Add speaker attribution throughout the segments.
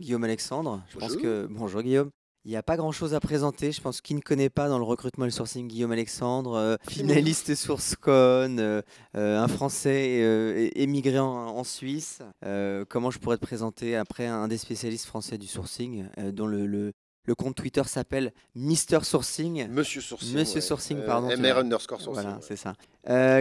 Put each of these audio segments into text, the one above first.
Speaker 1: Guillaume Alexandre, je pense que. Bonjour Guillaume. Il n'y a pas grand chose à présenter. Je pense qui ne connaît pas dans le recrutement et le sourcing Guillaume Alexandre, euh, finaliste SourceCon, euh, euh, un Français euh, émigré en, en Suisse. Comment je pourrais te présenter après un des spécialistes français du sourcing, dont le, le- le compte Twitter s'appelle Mister Sourcing?
Speaker 2: Monsieur Sourcing.
Speaker 1: Monsieur
Speaker 2: ouais.
Speaker 1: Sourcing, pardon,
Speaker 2: MR underscore Sourcing.
Speaker 1: Voilà,
Speaker 2: ouais.
Speaker 1: c'est ça.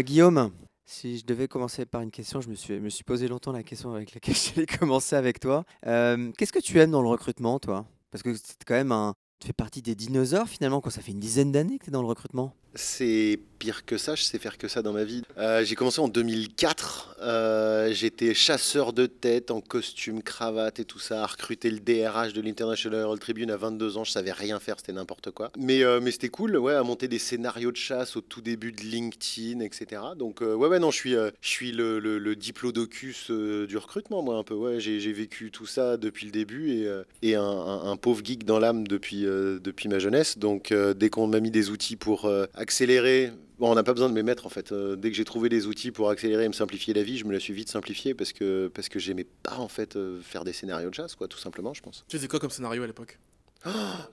Speaker 1: Guillaume, si je devais commencer par une question, je me suis, posé longtemps la question avec laquelle j'allais commencer avec toi. Euh, Qu'est-ce que tu aimes dans le recrutement, toi? Parce que c'est quand même un. Tu fais partie des dinosaures finalement, quand ça fait une dizaine d'années que tu es dans le recrutement?
Speaker 2: C'est pire que ça, je sais faire que ça dans ma vie. Euh, j'ai commencé en 2004. euh, J'étais chasseur de tête en costume, cravate et tout ça, à recruter le DRH de l'International Herald Tribune à 22 ans. Je savais rien faire, c'était n'importe quoi. Mais, euh, mais c'était cool, ouais, à monter des scénarios de chasse au tout début de LinkedIn, etc. Donc, ouais, ouais, non, je suis, je suis le, le, diplodocus du recrutement, moi, un peu. Ouais, j'ai vécu tout ça depuis le début et, et un pauvre geek dans l'âme depuis, euh, depuis ma jeunesse. Donc, euh, dès qu'on m'a mis des outils pour euh, accélérer, bon, on n'a pas besoin de me mettre en fait. Dès que j'ai trouvé des outils pour accélérer et me simplifier la vie, je me la suis vite simplifiée parce que, parce que j'aimais pas en fait faire des scénarios de chasse, quoi, tout simplement, je pense.
Speaker 3: Tu faisais quoi comme scénario à l'époque?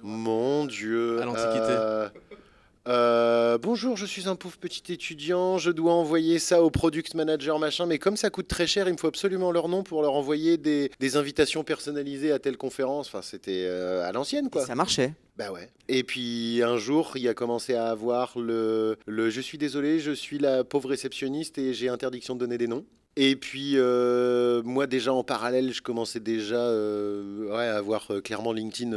Speaker 2: Mon Dieu.
Speaker 3: À l'Antiquité.
Speaker 2: euh, euh, bonjour, je suis un pauvre petit étudiant, je dois envoyer ça au product manager machin, mais comme ça coûte très cher, il me faut absolument leur nom pour leur envoyer des, des invitations personnalisées à telle conférence. Enfin, c'était euh, à l'ancienne,
Speaker 1: Et
Speaker 2: quoi.
Speaker 1: ça marchait.
Speaker 2: Bah ouais. Et puis un jour, il a commencé à avoir le, le je suis désolé, je suis la pauvre réceptionniste et j'ai interdiction de donner des noms. Et puis euh, moi déjà en parallèle, je commençais déjà euh, à avoir euh, clairement LinkedIn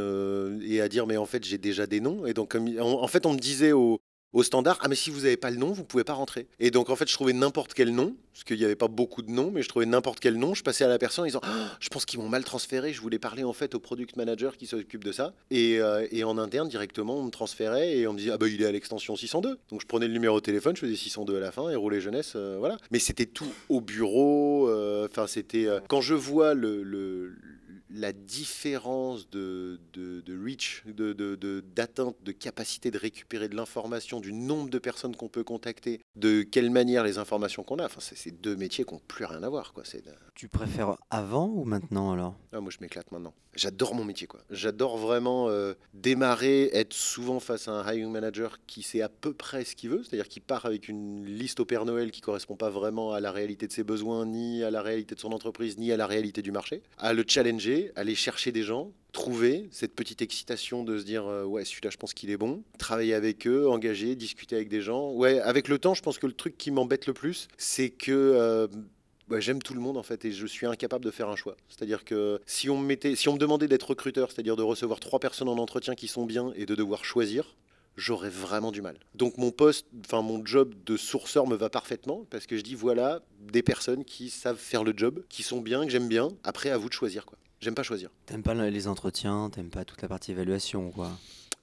Speaker 2: et à dire mais en fait j'ai déjà des noms. Et donc en, en fait on me disait au, au standard ah mais si vous n'avez pas le nom vous pouvez pas rentrer. Et donc en fait je trouvais n'importe quel nom parce qu'il n'y avait pas beaucoup de noms mais je trouvais n'importe quel nom. Je passais à la personne en disant Ah, je pense qu'ils m'ont mal transféré. Je voulais parler en fait au product manager qui s'occupe de ça. Et, euh, en interne, directement, on me transférait et on me disait Ah bah il est à l'extension 602. Donc je prenais le numéro de téléphone, je faisais 602 à la fin et roulais jeunesse. euh, voilà. Mais c'était tout au bureau. euh, Enfin, c'était. quand je vois le- la différence de, de, de reach, de, de, de- d'atteinte, de capacité de récupérer de l'information, du nombre de personnes qu'on peut contacter, de quelle manière les informations qu'on a, enfin, c'est, deux métiers qui n'ont plus rien à voir. Quoi.
Speaker 1: Tu préfères avant ou maintenant alors?
Speaker 2: Ah, moi, je m'éclate maintenant. J'adore mon métier, quoi. J'adore vraiment euh, démarrer, être souvent face à un hiring manager qui sait à peu près ce qu'il veut, c'est-à-dire qui part avec une liste au Père Noël qui correspond pas vraiment à la réalité de ses besoins, ni à la réalité de son entreprise, ni à la réalité du marché. À le challenger, aller chercher des gens, trouver cette petite excitation de se dire euh, ouais celui-là je pense qu'il est bon travailler avec eux engager discuter avec des gens ouais avec le temps je pense que le truc qui m'embête le plus c'est que euh, j'aime tout le monde en fait et je suis incapable de faire un choix. C'est-à-dire que si on me mettait, si on me demandait d'être recruteur, c'est-à-dire de recevoir trois personnes en entretien qui sont bien et de devoir choisir, j'aurais vraiment du mal. Donc mon poste, enfin mon job de sourceur me va parfaitement parce que je dis voilà des personnes qui savent faire le job, qui sont bien, que j'aime bien. Après à vous de choisir quoi. J'aime pas choisir.
Speaker 1: T'aimes pas les entretiens, t'aimes pas toute la partie évaluation, quoi.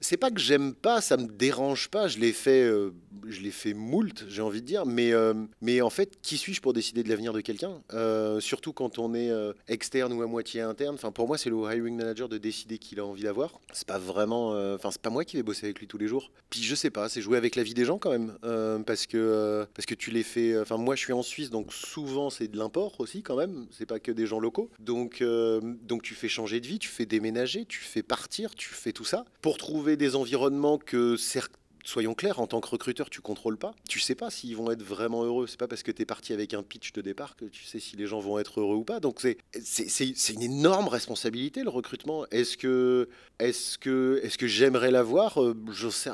Speaker 2: C'est pas que j'aime pas, ça me dérange pas. Je l'ai fait, euh, fait moult, j'ai envie de dire. Mais, euh, mais en fait, qui suis-je pour décider de l'avenir de quelqu'un? Euh, Surtout quand on est externe ou à moitié interne. Enfin, pour moi, c'est le hiring manager de décider qui il a envie d'avoir. C'est pas vraiment, enfin, c'est pas moi qui vais bosser avec lui tous les jours. Puis je sais pas, c'est jouer avec la vie des gens quand même, parce que parce que tu les fais. Enfin, moi, je suis en Suisse, donc souvent c'est de l'import aussi quand même. C'est pas que des gens locaux. Donc donc tu fais changer de vie, tu fais déménager, tu fais partir, tu fais tout ça pour trouver des environnements que certes soyons clairs, en tant que recruteur, tu contrôles pas. Tu sais pas s'ils vont être vraiment heureux. C'est pas parce que tu es parti avec un pitch de départ que tu sais si les gens vont être heureux ou pas. Donc c'est c'est- une énorme responsabilité le recrutement. Est-ce que est-ce que est-ce que j'aimerais l'avoir? Euh.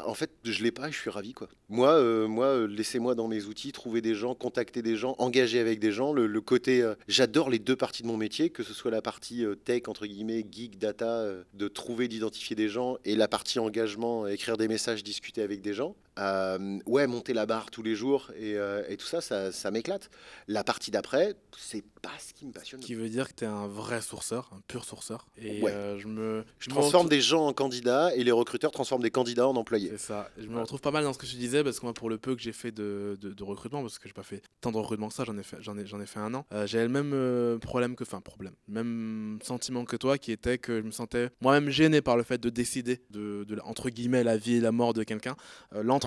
Speaker 2: En fait, je l'ai pas. et Je suis ravi quoi. Moi, euh, moi, euh, laissez-moi dans mes outils trouver des gens, contacter des gens, engager avec des gens. Le, côté, j'adore les deux parties de mon métier, que ce soit la partie tech entre guillemets, geek, data, de trouver, d'identifier des gens, et la partie engagement, écrire des messages, discuter avec des gens. Euh, ouais, monter la barre tous les jours et, euh, et tout ça, ça, ça m'éclate. La partie d'après, c'est pas ce qui me passionne.
Speaker 3: Ce qui veut dire que tu es un vrai sourceur, un pur sourceur. Et
Speaker 2: Ouais.
Speaker 3: euh, je me.
Speaker 2: Je
Speaker 3: me
Speaker 2: transforme des gens en candidats et les recruteurs transforment des candidats en employés.
Speaker 3: C'est ça. Je me retrouve pas mal dans ce que tu disais parce que moi, pour le peu que j'ai fait de, de- de recrutement, parce que j'ai pas fait tant de recrutement que ça, j'en ai fait, j'en ai, j'en ai fait un an. J'avais le même problème que, enfin problème, même sentiment que toi, qui était que je me sentais moi-même gêné par le fait de décider de, entre guillemets la vie et la mort de quelqu'un.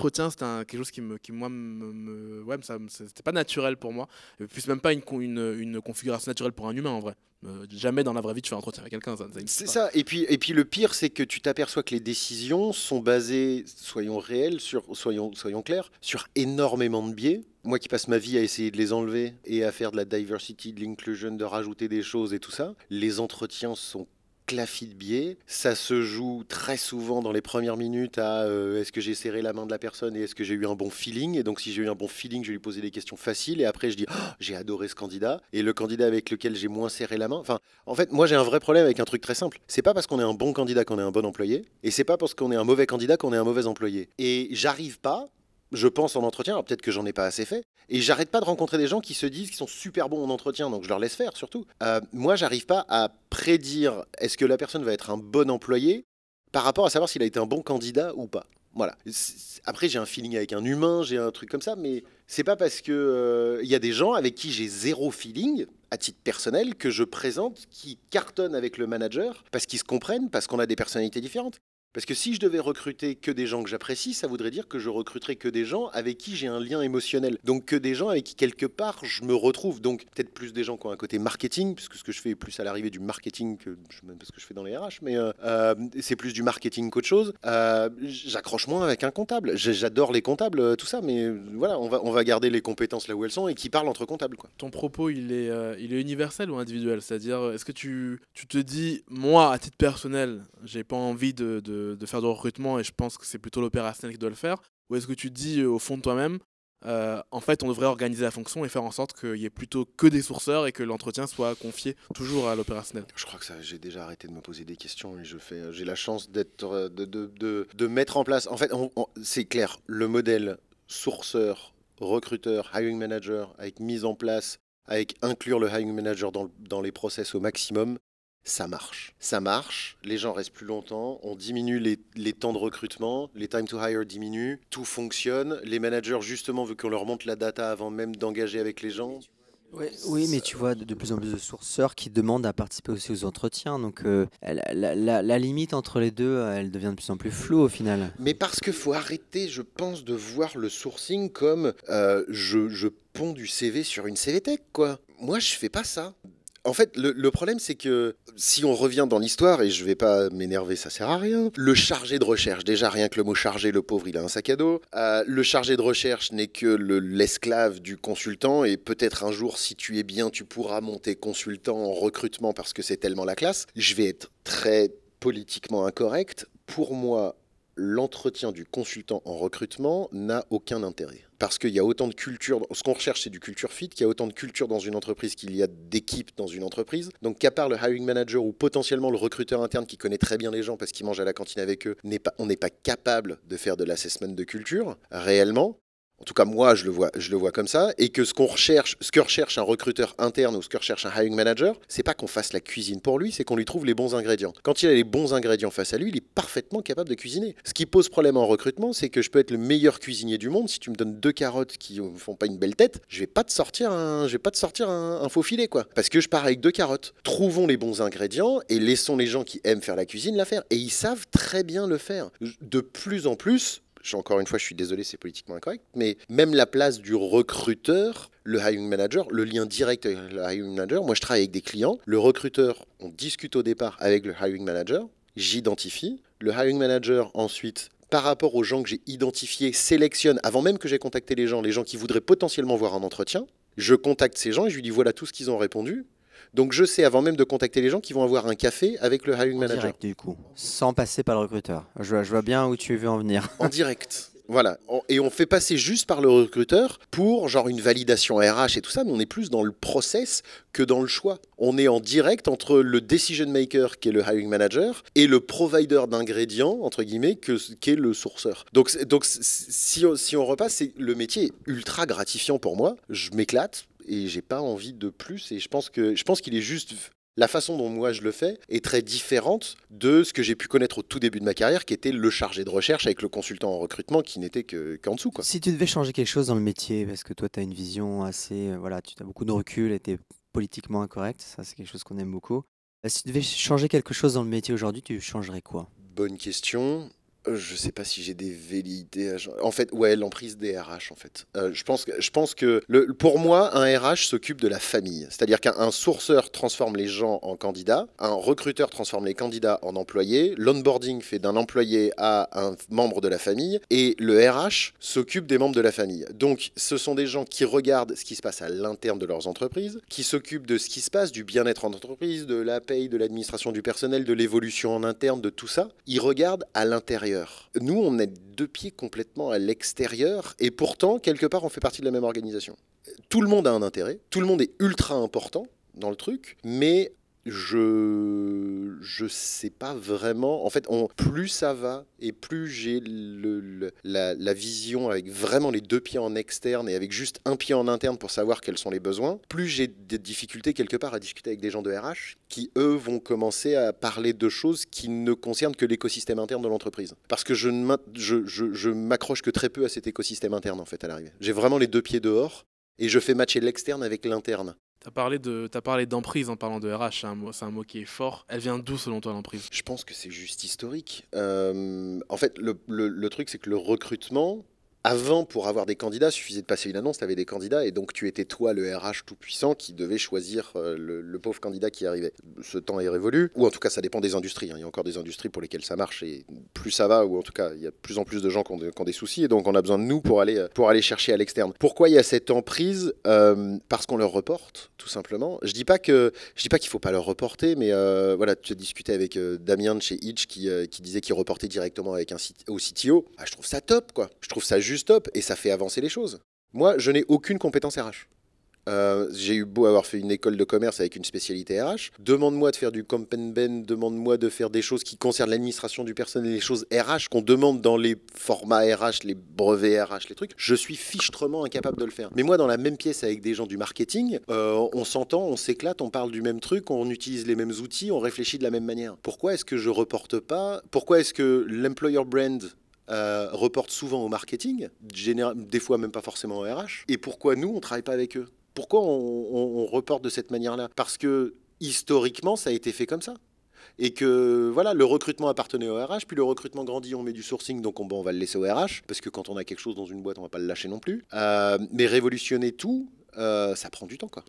Speaker 3: L'entretien, c'était quelque chose qui me, qui moi me, me- ouais, ça, me- c'était pas naturel pour moi. Et puis c'est même pas une, con- une, une configuration naturelle pour un humain en vrai. Euh, jamais dans la vraie vie tu fais un entretien avec quelqu'un.
Speaker 2: C'est ça. Et puis, et puis le pire, c'est que tu t'aperçois que les décisions sont basées, soyons réels, sur, soyons, soyons clairs, sur énormément de biais. Moi qui passe ma vie à essayer de les enlever et à faire de la diversity, de l'inclusion, de rajouter des choses et tout ça, les entretiens sont clafis de biais. Ça se joue très souvent dans les premières minutes à euh, est-ce que j'ai serré la main de la personne et est-ce que j'ai eu un bon feeling? Et donc si j'ai eu un bon feeling, je vais lui poser des questions faciles. Et après je dis Oh, j'ai adoré ce candidat. Et le candidat avec lequel j'ai moins serré la main. Enfin, en fait, moi j'ai un vrai problème avec un truc très simple. C'est pas parce qu'on est un bon candidat qu'on est un bon employé. Et c'est pas parce qu'on est un mauvais candidat qu'on est un mauvais employé. Et j'arrive pas. Je pense en entretien, alors peut-être que j'en ai pas assez fait, et j'arrête pas de rencontrer des gens qui se disent qu'ils sont super bons en entretien, donc je leur laisse faire surtout. Euh, moi, j'arrive pas à prédire est-ce que la personne va être un bon employé par rapport à savoir s'il a été un bon candidat ou pas. Voilà. Après, j'ai un feeling avec un humain, j'ai un truc comme ça, mais c'est pas parce que euh, il y a des gens avec qui j'ai zéro feeling à titre personnel que je présente qui cartonnent avec le manager parce qu'ils se comprennent, parce qu'on a des personnalités différentes. Parce que si je devais recruter que des gens que j'apprécie, ça voudrait dire que je recruterais que des gens avec qui j'ai un lien émotionnel. Donc que des gens avec qui quelque part je me retrouve. Donc peut-être plus des gens qui ont un côté marketing, puisque ce que je fais est plus à l'arrivée du marketing que ce que je fais dans les RH, mais euh, euh, c'est plus du marketing qu'autre chose. Euh, J'accroche moins avec un comptable. J'adore les comptables, tout ça, mais voilà, on va, on va garder les compétences là où elles sont et qui parlent entre comptables.
Speaker 3: Ton propos, il est, il est universel ou individuel? C'est-à-dire, est-ce que tu, tu te dis, moi, à titre personnel, j'ai pas envie de- de faire de recrutement et je pense que c'est plutôt l'opérationnel qui doit le faire Ou est-ce que tu dis, euh, au fond de toi-même, euh, en fait, on devrait organiser la fonction et faire en sorte qu'il y ait plutôt que des sourceurs et que l'entretien soit confié toujours à l'opérationnel?
Speaker 2: Je crois que ça, j'ai déjà arrêté de me poser des questions et j'ai la chance d'être, euh, de, de, de, de mettre en place. En fait, c'est clair, le modèle sourceur, recruteur, hiring manager, avec mise en place, avec inclure le hiring manager dans, dans les process au maximum, ça marche. Ça marche, les gens restent plus longtemps, on diminue les, les temps de recrutement, les time to hire diminuent, tout fonctionne. Les managers, justement, vu qu'on leur montre la data avant même d'engager avec les gens,
Speaker 1: Ouais, oui, mais tu vois de, plus en plus de sourceurs qui demandent à participer aussi aux entretiens. Donc euh, la, la- limite entre les deux, euh, elle devient de plus en plus floue au final.
Speaker 2: Mais parce qu'il faut arrêter, je pense, de voir le sourcing comme euh, je, je ponds du CV sur une CV Tech, quoi. Moi, je fais pas ça. En fait, le, problème, c'est que si on revient dans l'histoire, et je vais pas m'énerver, ça sert à rien, le chargé de recherche, déjà rien que le mot chargé, le pauvre, il a un sac à dos. Euh, le chargé de recherche n'est que le- l'esclave du consultant, et peut-être un jour, si tu es bien, tu pourras monter consultant en recrutement parce que c'est tellement la classe. Je vais être très politiquement incorrect. Pour moi, l'entretien du consultant en recrutement n'a aucun intérêt. Parce qu'il y a autant de culture, ce qu'on recherche c'est du culture fit, qu'il y a autant de culture dans une entreprise qu'il y a d'équipes dans une entreprise. Donc qu'à part le hiring manager ou potentiellement le recruteur interne qui connaît très bien les gens parce qu'il mange à la cantine avec eux, on n'est pas capable de faire de l'assessment de culture réellement. En tout cas, moi, je le vois, comme ça, et que ce qu'on recherche, ce que recherche un recruteur interne ou ce que recherche un hiring manager, c'est pas qu'on fasse la cuisine pour lui, c'est qu'on lui trouve les bons ingrédients. Quand il a les bons ingrédients face à lui, il est parfaitement capable de cuisiner. Ce qui pose problème en recrutement, c'est que je peux être le meilleur cuisinier du monde. Si tu me donnes deux carottes qui ne font pas une belle tête, je vais pas te sortir un, vais pas te sortir un, faux filet, quoi. Parce que je pars avec deux carottes. Trouvons les bons ingrédients et laissons les gens qui aiment faire la cuisine la faire. Et ils savent très bien le faire. De plus en plus, encore une fois, je suis désolé, c'est politiquement incorrect, mais même la place du recruteur, le hiring manager, le lien direct avec le hiring manager, moi je travaille avec des clients, le recruteur, on discute au départ avec le hiring manager, j'identifie, le hiring manager ensuite par rapport aux gens que j'ai identifiés, sélectionne, avant même que j'ai contacté les gens, les gens qui voudraient potentiellement voir un entretien, je contacte ces gens et je lui dis voilà tout ce qu'ils ont répondu. Donc je sais avant même de contacter les gens qui vont avoir un café avec le hiring
Speaker 1: En
Speaker 2: manager.
Speaker 1: direct du coup, sans passer par le recruteur. Je, vois- je vois bien où tu veux en venir.
Speaker 2: En direct. Voilà. Et on fait passer juste par le recruteur pour genre une validation RH et tout ça, mais on est plus dans le process que dans le choix. On est en direct entre le decision maker qui est le hiring manager et le provider d'ingrédients entre guillemets que qui est le sourceur. Donc donc si on, si on repasse, c'est le métier est ultra gratifiant pour moi. Je m'éclate et j'ai pas envie de plus et je pense que je pense qu'il est juste la façon dont moi je le fais est très différente de ce que j'ai pu connaître au tout début de ma carrière, qui était le chargé de recherche avec le consultant en recrutement qui n'était que- qu'en dessous. Quoi.
Speaker 1: Si tu devais changer quelque chose dans le métier, parce que toi, tu as une vision assez. euh, Voilà, tu as beaucoup de recul et tu es politiquement incorrect, ça, c'est quelque chose qu'on aime beaucoup. Euh, Si tu devais changer quelque chose dans le métier aujourd'hui, tu changerais quoi?
Speaker 2: Bonne question. Euh, Je sais pas si j'ai des velléités. En fait, ouais, l'emprise des RH, en fait. Euh, je pense que, je pense que pour moi, un RH s'occupe de la famille. C'est-à-dire qu'un un sourceur transforme les gens en candidats, un recruteur transforme les candidats en employés, l'onboarding fait d'un employé à un membre de la famille, et le RH s'occupe des membres de la famille. Donc, ce sont des gens qui regardent ce qui se passe à l'interne de leurs entreprises, qui s'occupent de ce qui se passe, du bien-être en entreprise, de la paye, de l'administration du personnel, de l'évolution en interne, de tout ça. Ils regardent à l'intérieur. Nous, on est deux pieds complètement à l'extérieur, et pourtant, quelque part, on fait partie de la même organisation. Tout le monde a un intérêt, tout le monde est ultra important dans le truc, mais je je sais pas vraiment. En fait, on, plus ça va et plus j'ai la, vision avec vraiment les deux pieds en externe et avec juste un pied en interne pour savoir quels sont les besoins, plus j'ai des difficultés quelque part à discuter avec des gens de RH qui, eux, vont commencer à parler de choses qui ne concernent que l'écosystème interne de l'entreprise. Parce que je ne je- je m'accroche que très peu à cet écosystème interne, en fait, à l'arrivée. J'ai vraiment les deux pieds dehors et je fais matcher l'externe avec l'interne.
Speaker 3: T'as parlé de, t'as parlé d'emprise en parlant de RH. C'est un mot, qui est fort. Elle vient d'où selon toi l'emprise?
Speaker 2: Je pense que c'est juste historique. Euh, en fait, le- le truc, c'est que le recrutement, avant, pour avoir des candidats, suffisait de passer une annonce, tu avais des candidats, et donc tu étais toi le RH tout-puissant qui devait choisir euh, le, pauvre candidat qui arrivait. Ce temps est révolu, ou en tout cas, ça dépend des industries. hein. Il y a encore des industries pour lesquelles ça marche, et plus ça va, ou en tout cas, il y a de plus en plus de gens qui ont, des soucis, et donc on a besoin de nous pour aller, pour aller chercher à l'externe. Pourquoi il y a cette emprise Euh, Parce qu'on leur reporte, tout simplement? Je dis pas que je dis pas qu'il faut pas leur reporter, mais euh, voilà, tu as discuté avec Damien de chez Itch qui, qui disait qu'il reportait directement avec un au CTO. Ah, je trouve ça top, quoi. Je trouve ça juste top et ça fait avancer les choses. Moi, je n'ai aucune compétence RH. Euh, j'ai eu beau avoir fait une école de commerce avec une spécialité RH. Demande-moi de faire du comp and ben, demande-moi de faire des choses qui concernent l'administration du personnel, les choses RH qu'on demande dans les formats RH, les brevets RH, les trucs. Je suis fichtrement incapable de le faire. Mais moi, dans la même pièce avec des gens du marketing, euh, on s'entend, on s'éclate, on parle du même truc, on utilise les mêmes outils, on réfléchit de la même manière. Pourquoi est-ce que je reporte pas? Pourquoi est-ce que l'employer brand euh, reporte souvent au marketing, des fois même pas forcément au RH. Et pourquoi nous, on travaille pas avec eux? Pourquoi on, reporte de cette manière-là? Parce que historiquement, ça a été fait comme ça. Et que voilà, le recrutement appartenait au RH, puis le recrutement grandit, on met du sourcing, donc on va le laisser au RH, parce que quand on a quelque chose dans une boîte, on va pas le lâcher non plus. Euh, mais révolutionner tout, euh, ça prend du temps, quoi.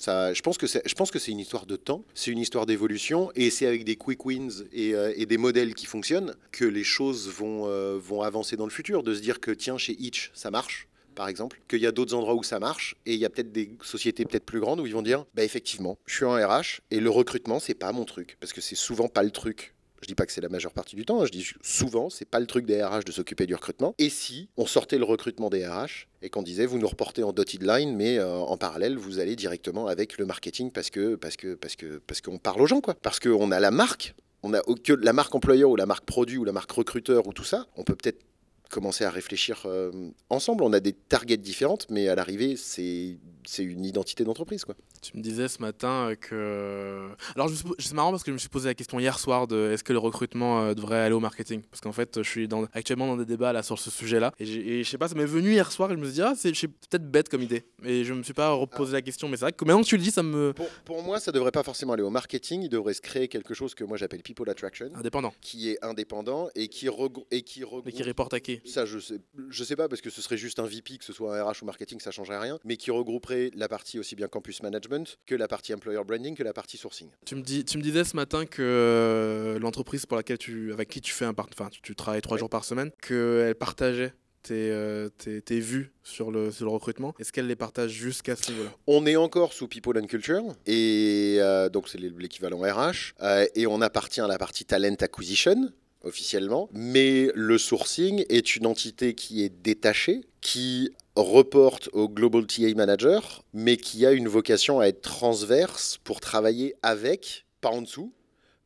Speaker 2: Je pense que c'est, une histoire de temps, c'est une histoire d'évolution, et c'est avec des quick wins et, euh, des modèles qui fonctionnent que les choses vont, euh, vont avancer dans le futur. De se dire que tiens, chez Itch, ça marche, par exemple, qu'il y a d'autres endroits où ça marche, et il y a peut-être des sociétés peut-être plus grandes où ils vont dire, bah effectivement, je suis en RH et le recrutement c'est pas mon truc, parce que c'est souvent pas le truc. Je dis pas que c'est la majeure partie du temps, je dis souvent, c'est pas le truc des RH de s'occuper du recrutement. Et si on sortait le recrutement des RH et qu'on disait, vous nous reportez en dotted line, mais euh, en parallèle, vous allez directement avec le marketing parce que parce que parce que parce qu'on parle aux gens, quoi. Parce qu'on a la marque, on a la marque employeur ou la marque produit ou la marque recruteur ou tout ça, on peut peut-être commencer à réfléchir euh, ensemble. On a des targets différentes, mais à l'arrivée, c'est une identité d'entreprise, quoi.
Speaker 3: Tu me disais ce matin euh, que. Alors, suis po- c'est marrant parce que je me suis posé la question hier soir de est-ce que le recrutement euh, devrait aller au marketing? Parce qu'en fait, je suis dans, actuellement dans des débats là sur ce sujet-là. Et, et je sais pas, ça m'est venu hier soir et je me suis dit, ah, c'est peut-être bête comme idée. Et je me suis pas reposé la question. Mais c'est vrai que maintenant que tu le dis, ça me.
Speaker 2: Pour, pour moi, ça devrait pas forcément aller au marketing. Il devrait se créer quelque chose que moi j'appelle People Attraction,
Speaker 3: Indépendant.
Speaker 2: qui est indépendant et qui et qui
Speaker 3: Mais
Speaker 2: regroupe.
Speaker 3: qui reporte à qui?
Speaker 2: Ça, je sais, je sais pas parce que ce serait juste un VP, que ce soit un RH ou marketing, ça changerait rien, mais qui regrouperait la partie aussi bien campus management que la partie employer branding que la partie sourcing.
Speaker 3: tu me, dis, tu me disais ce matin que euh, l'entreprise pour laquelle tu, avec qui tu fais un part, enfin, tu, tu travailles trois
Speaker 2: Ouais.
Speaker 3: jours par semaine, qu'elle partageait tes, euh, tes, tes vues sur le, sur le recrutement. Est-ce qu'elle les partage jusqu'à ce niveau-là?
Speaker 2: On est encore sous People and Culture, et euh, donc c'est l'équivalent RH, euh, et on appartient à la partie Talent Acquisition, officiellement, mais le sourcing est une entité qui est détachée, qui reporte au Global TA Manager, mais qui a une vocation à être transverse pour travailler avec, pas en dessous,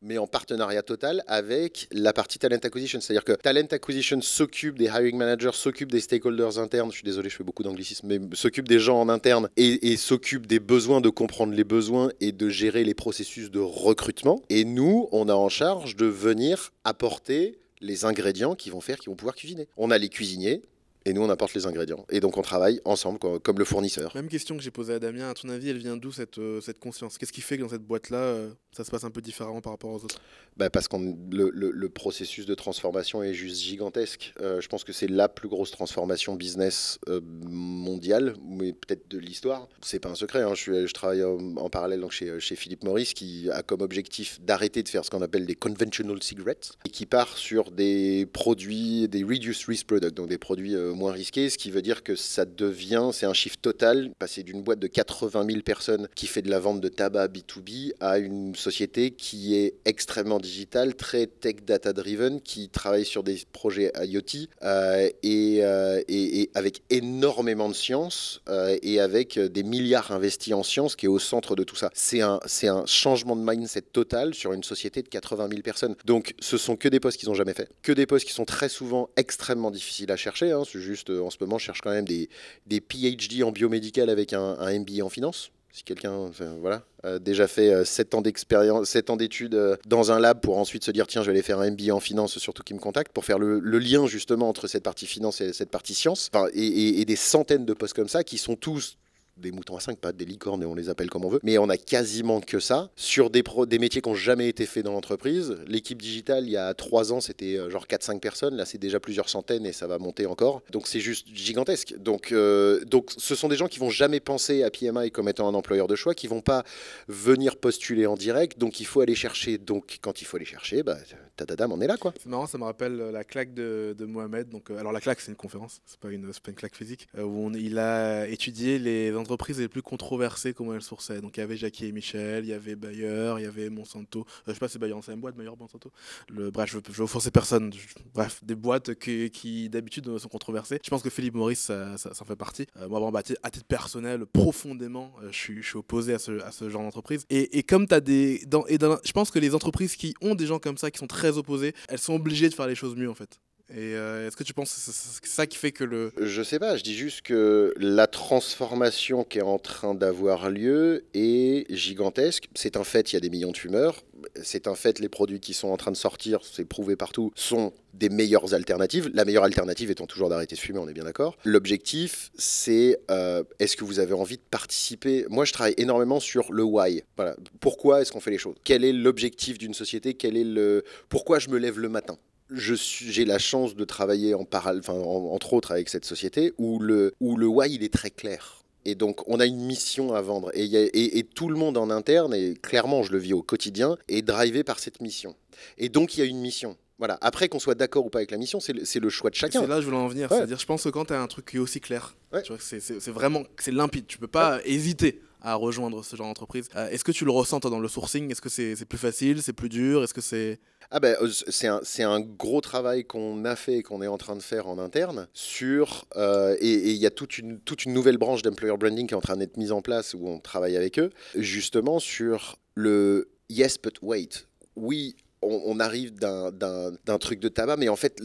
Speaker 2: mais en partenariat total avec la partie talent acquisition. C'est-à-dire que talent acquisition s'occupe des hiring managers, s'occupe des stakeholders internes, je suis désolé, je fais beaucoup d'anglicisme, mais s'occupe des gens en interne et, s'occupe des besoins, de comprendre les besoins et de gérer les processus de recrutement. Et nous, on a en charge de venir apporter les ingrédients qui vont faire, qui vont pouvoir cuisiner. On a les cuisiniers, et nous on apporte les ingrédients. Et donc on travaille ensemble comme le fournisseur.
Speaker 3: Même question que j'ai posée à Damien, à ton avis, elle vient d'où cette, euh, cette conscience? Qu'est-ce qui fait que dans cette boîte-là, euh, ça se passe un peu différemment par rapport aux autres?
Speaker 2: Bah Parce que le, le, le, processus de transformation est juste gigantesque. Euh, je pense que c'est la plus grosse transformation business mondiale, mais peut-être de l'histoire. C'est pas un secret. Hein. Je, suis, je, travaille en, en parallèle donc chez, chez Philippe Maurice, qui a comme objectif d'arrêter de faire ce qu'on appelle des conventional cigarettes, et qui part sur des produits, des reduced risk products, donc des produits moins risqué, ce qui veut dire que ça devient, c'est un chiffre total, passer d'une boîte de 80 000 personnes qui fait de la vente de tabac B2B à une société qui est extrêmement digitale, très tech data driven, qui travaille sur des projets IoT euh, et, euh, et, avec énormément de science euh, et avec des milliards investis en science qui est au centre de tout ça. C'est un, un changement de mindset total sur une société de 80 000 personnes. Donc ce sont que des postes qu'ils n'ont jamais fait, que des postes qui sont très souvent extrêmement difficiles à chercher. Hein, juste en ce moment, je cherche quand même des, des PhD en biomédical avec un, un MBA en finance. Si quelqu'un voilà, a déjà fait 7 ans d'expérience, 7 ans d'études dans un lab pour ensuite se dire tiens, je vais aller faire un MBA en finance, surtout qui me contacte, pour faire le, lien justement entre cette partie finance et cette partie science. Enfin, et des centaines de postes comme ça qui sont tous des moutons à cinq pattes, des licornes, et on les appelle comme on veut. Mais on a quasiment que ça sur des, pro des métiers qui n'ont jamais été faits dans l'entreprise. L'équipe digitale, il y a trois ans, c'était genre 4-5 personnes. Là, c'est déjà plusieurs centaines et ça va monter encore. Donc, c'est juste gigantesque. Donc, euh, donc, ce sont des gens qui vont jamais penser à PMI comme étant un employeur de choix, qui vont pas venir postuler en direct. Donc, il faut aller chercher. Donc, quand il faut aller chercher, bah, tadadam, on est là, quoi.
Speaker 3: C'est marrant, ça me rappelle la claque de, Mohamed. Donc, euh, alors, la claque, c'est une conférence, c'est pas une, pas une claque physique, euh, où il a étudié les entreprises les plus controversées, comment elles sourçaient. Donc il y avait Jackie et Michel, il y avait Bayer, il y avait Monsanto. Euh, je sais pas si Bayer c'est une boîte, Bayer, Monsanto. Bref, je, veux offenser personne. Bref, des boîtes qui, d'habitude sont controversées. Je pense que Philippe Maurice, ça, en fait partie. Euh, moi, bon, bah, à titre personnel, profondément, euh, je, suis, opposé à ce, genre d'entreprise. Et, comme tu as des. Et je pense que les entreprises qui ont des gens comme ça, qui sont très opposés, elles sont obligées de faire les choses mieux en fait. Et euh, est-ce que tu penses que c'est ça qui fait que le...
Speaker 2: Je sais pas, je dis juste que la transformation qui est en train d'avoir lieu est gigantesque. C'est un fait, il y a des millions de fumeurs. C'est un fait, les produits qui sont en train de sortir, c'est prouvé partout, sont des meilleures alternatives. La meilleure alternative étant toujours d'arrêter de fumer, on est bien d'accord. L'objectif, c'est euh, est-ce que vous avez envie de participer? Moi, je travaille énormément sur le why. Voilà. Pourquoi est-ce qu'on fait les choses? Quel est l'objectif d'une société? Quel est le... Pourquoi je me lève le matin? J'ai la chance de travailler en parallèle, enfin, en, entre autres avec cette société où le, où le why il est très clair. Et donc, on a une mission à vendre. Et, y a, et, et, tout le monde en interne, et clairement, je le vis au quotidien, est drivé par cette mission. Et donc, il y a une mission. Voilà. Après, qu'on soit d'accord ou pas avec la mission, c'est le, le, choix de chacun.
Speaker 3: C'est là que je voulais en venir. Ouais. C'est-à-dire, je pense que quand tu as un truc qui est aussi clair, ouais. c'est vraiment c'est limpide. Tu peux pas ouais. hésiter à rejoindre ce genre d'entreprise. Euh, Est-ce que tu le ressens toi, dans le sourcing? Est-ce que c'est plus facile? C'est plus dur? Est-ce que c'est
Speaker 2: ah ben, c'est un, gros travail qu'on a fait et qu'on est en train de faire en interne sur euh, et il y a toute une, toute une nouvelle branche d'employer branding qui est en train d'être mise en place où on travaille avec eux justement sur le yes but wait. Oui, on, arrive d'un truc de tabac, mais en fait,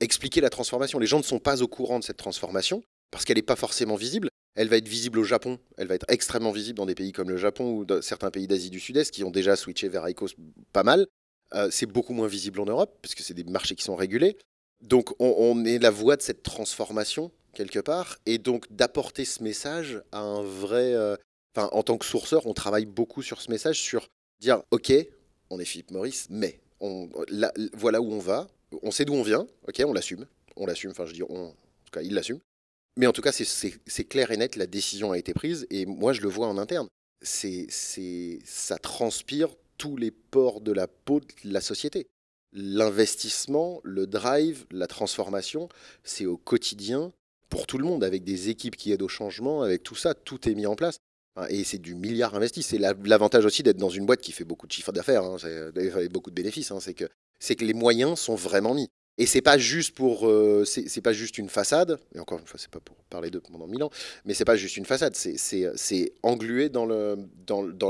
Speaker 2: expliquer la transformation. Les gens ne sont pas au courant de cette transformation parce qu'elle n'est pas forcément visible. Elle va être visible au Japon, elle va être extrêmement visible dans des pays comme le Japon ou dans certains pays d'Asie du Sud-Est qui ont déjà switché vers ICOS pas mal. Euh, c'est beaucoup moins visible en Europe parce que c'est des marchés qui sont régulés. Donc on, est la voie de cette transformation quelque part et donc d'apporter ce message à un vrai. Euh, enfin, en tant que sourceur, on travaille beaucoup sur ce message, sur dire ok, on est Philippe Maurice, mais on, là, voilà où on va, on sait d'où on vient, ok, on l'assume, on l'assume. Enfin, je dis on, en tout cas, il l'assume. Mais en tout cas, c'est clair et net, la décision a été prise et moi, je le vois en interne. Ça transpire tous les pores de la peau de la société. L'investissement, le drive, la transformation, c'est au quotidien pour tout le monde, avec des équipes qui aident au changement, avec tout ça, tout est mis en place. Et c'est du milliard investi. C'est l'avantage aussi d'être dans une boîte qui fait beaucoup de chiffres d'affaires, hein, beaucoup de bénéfices. Hein, c'est que C'est que les moyens sont vraiment mis. Et c'est pas juste pour, euh, c'est pas juste une façade. Et encore une fois, c'est pas pour parler d'eux pendant mille ans, mais c'est pas juste une façade. C'est englué dans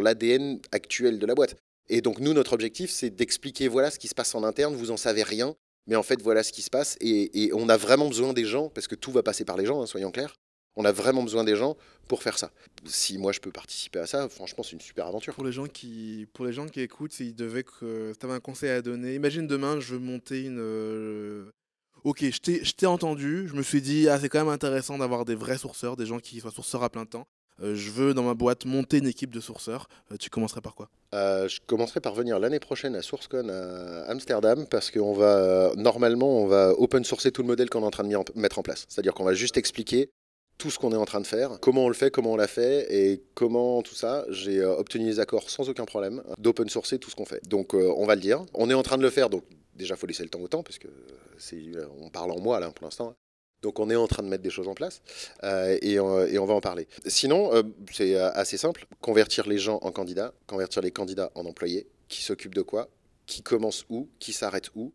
Speaker 2: l'ADN actuel de la boîte. Et donc nous, notre objectif, c'est d'expliquer voilà ce qui se passe en interne. Vous en savez rien, mais en fait voilà ce qui se passe. Et, et on a vraiment besoin des gens parce que tout va passer par les gens, hein, soyons clairs. On a vraiment besoin des gens pour faire ça. Si moi je peux participer à ça, franchement, c'est une super aventure.
Speaker 3: Pour les gens qui, pour les gens qui écoutent, s'ils devaient que tu avais un conseil à donner, imagine demain, je veux monter une. euh, Ok, je t'ai entendu, je me suis dit, ah, c'est quand même intéressant d'avoir des vrais sourceurs, des gens qui soient sourceurs à plein temps. Euh, je veux dans ma boîte monter une équipe de sourceurs. Euh, tu commencerais par quoi?
Speaker 2: Euh, je commencerai par venir l'année prochaine à SourceCon à Amsterdam parce qu'on va normalement on va open sourcer tout le modèle qu'on est en train de mettre en place. C'est-à-dire qu'on va juste expliquer tout ce qu'on est en train de faire, comment on le fait, comment on l'a fait et comment tout ça. J'ai euh, obtenu les accords sans aucun problème d'open sourcer tout ce qu'on fait. Donc euh, on va le dire. On est en train de le faire, donc déjà faut laisser le temps au temps parce que c'est euh, on parle en moi là pour l'instant. Donc on est en train de mettre des choses en place et, on va en parler. Sinon, c'est assez simple. Convertir les gens en candidats, convertir les candidats en employés. Qui s'occupe de quoi? Qui commence où? Qui s'arrête où?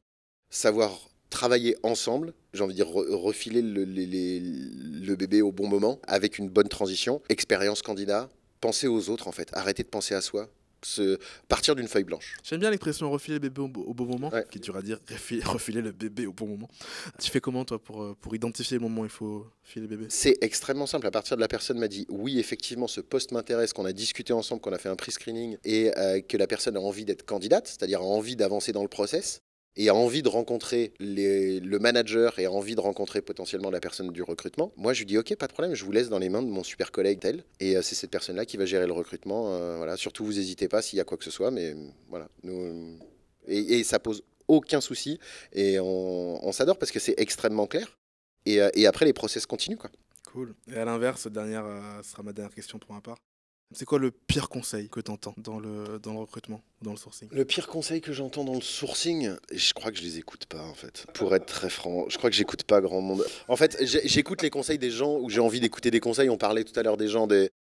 Speaker 2: Savoir travailler ensemble, j'ai envie de dire re- refiler le, les- les- le bébé au bon moment avec une bonne transition. Expérience candidat, penser aux autres en fait. Arrêter de penser à soi. Se, partir d'une feuille blanche.
Speaker 3: J'aime bien l'expression refiler le bébé au, bo- au bon moment,
Speaker 2: Ouais.
Speaker 3: qui est dur à dire, refiler, refiler le bébé au bon moment. Tu fais comment toi pour, euh, pour identifier le moment où il faut filer le bébé?
Speaker 2: C'est extrêmement simple. À partir de la personne m'a dit oui, effectivement, ce poste m'intéresse, qu'on a discuté ensemble, qu'on a fait un pre-screening et euh, que la personne a envie d'être candidate, c'est-à-dire a envie d'avancer dans le process et a envie de rencontrer le manager et a envie de rencontrer potentiellement la personne du recrutement. Moi, je lui dis ok, pas de problème, je vous laisse dans les mains de mon super collègue tel et euh, c'est cette personne-là qui va gérer le recrutement. euh, voilà, surtout vous n'hésitez pas s'il y a quoi que ce soit, mais euh, voilà, et, et ça pose aucun souci et on, s'adore parce que c'est extrêmement clair. Et, après, les process continuent. Quoi.
Speaker 3: Cool. Et à l'inverse, dernière, ce sera ma dernière question pour ma part. C'est quoi le pire conseil que tu entends dans le, dans le recrutement, dans le sourcing
Speaker 2: Le pire conseil que j'entends dans le sourcing, je crois que je les écoute pas en fait. Pour être très franc, je crois que j'écoute pas grand monde. En fait, j'écoute les conseils des gens où j'ai envie d'écouter des conseils. On parlait tout à l'heure des gens.